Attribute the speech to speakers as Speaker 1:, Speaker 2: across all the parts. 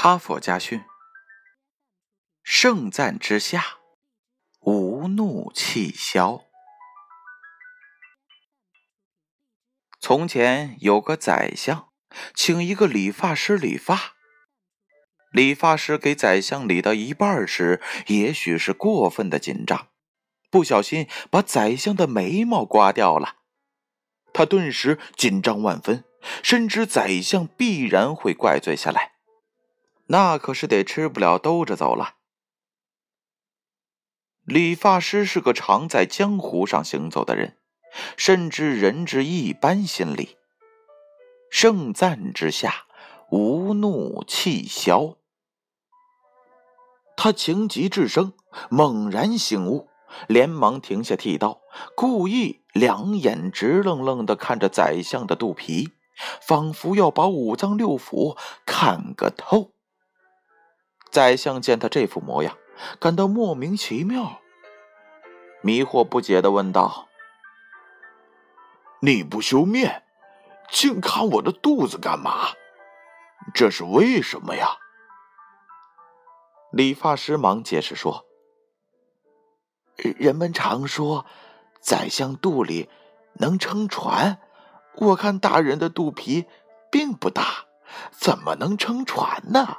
Speaker 1: 哈佛家训：盛赞之下，无怒气消。从前有个宰相，请一个理发师理发。理发师给宰相理到一半时，也许是过分的紧张，不小心把宰相的眉毛刮掉了。他顿时紧张万分，深知宰相必然会怪罪下来。那可是得吃不了兜着走了。理发师是个常在江湖上行走的人，深知人之一般心理。盛赞之下，无怒气消。他情急至生，猛然醒悟，连忙停下剃刀，故意两眼直愣愣的看着宰相的肚皮，仿佛要把五脏六腑看个透。宰相见他这副模样，感到莫名其妙，迷惑不解的问道：“
Speaker 2: 你不修面，净看我的肚子干嘛？这是为什么呀？”
Speaker 1: 理发师忙解释说：“
Speaker 3: 人们常说，宰相肚里能撑船，我看大人的肚皮并不大，怎么能撑船呢？”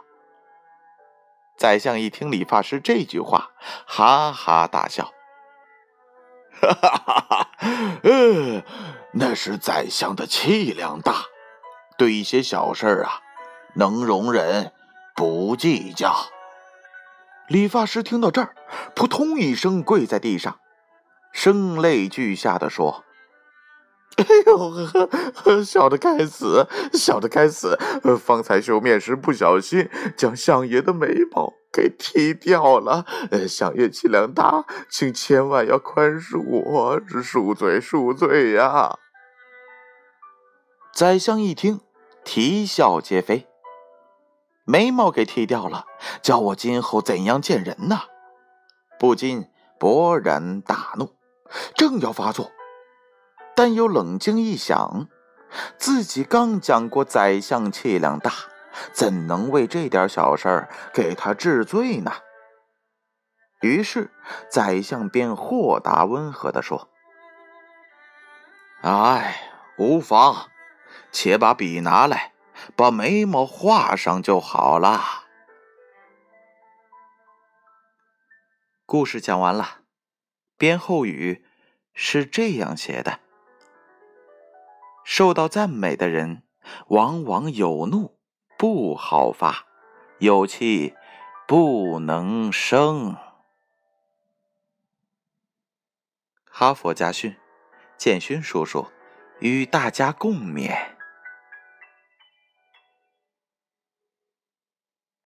Speaker 1: 宰相一听理发师这句话，哈哈大笑：“
Speaker 2: 哈哈哈哈！呃，那是宰相的气量大，对一些小事儿啊，能容忍，不计较。”
Speaker 1: 理发师听到这儿，扑通一声跪在地上，声泪俱下的说。
Speaker 3: 哎呦，小的该死，小的该死！方才修面时不小心将相爷的眉毛给剃掉了，呃相爷气量大，请千万要宽恕我，恕罪恕罪呀！
Speaker 1: 宰相一听，啼笑皆非。眉毛给剃掉了，叫我今后怎样见人呢？不禁勃然大怒，正要发作。但又冷静一想，自己刚讲过宰相气量大，怎能为这点小事给他治罪呢？于是宰相便豁达温和地说：“哎，无妨，且把笔拿来，把眉毛画上就好了。”故事讲完了，编后语是这样写的。受到赞美的人，往往有怒不好发，有气不能生。哈佛家训，建勋叔叔与大家共勉。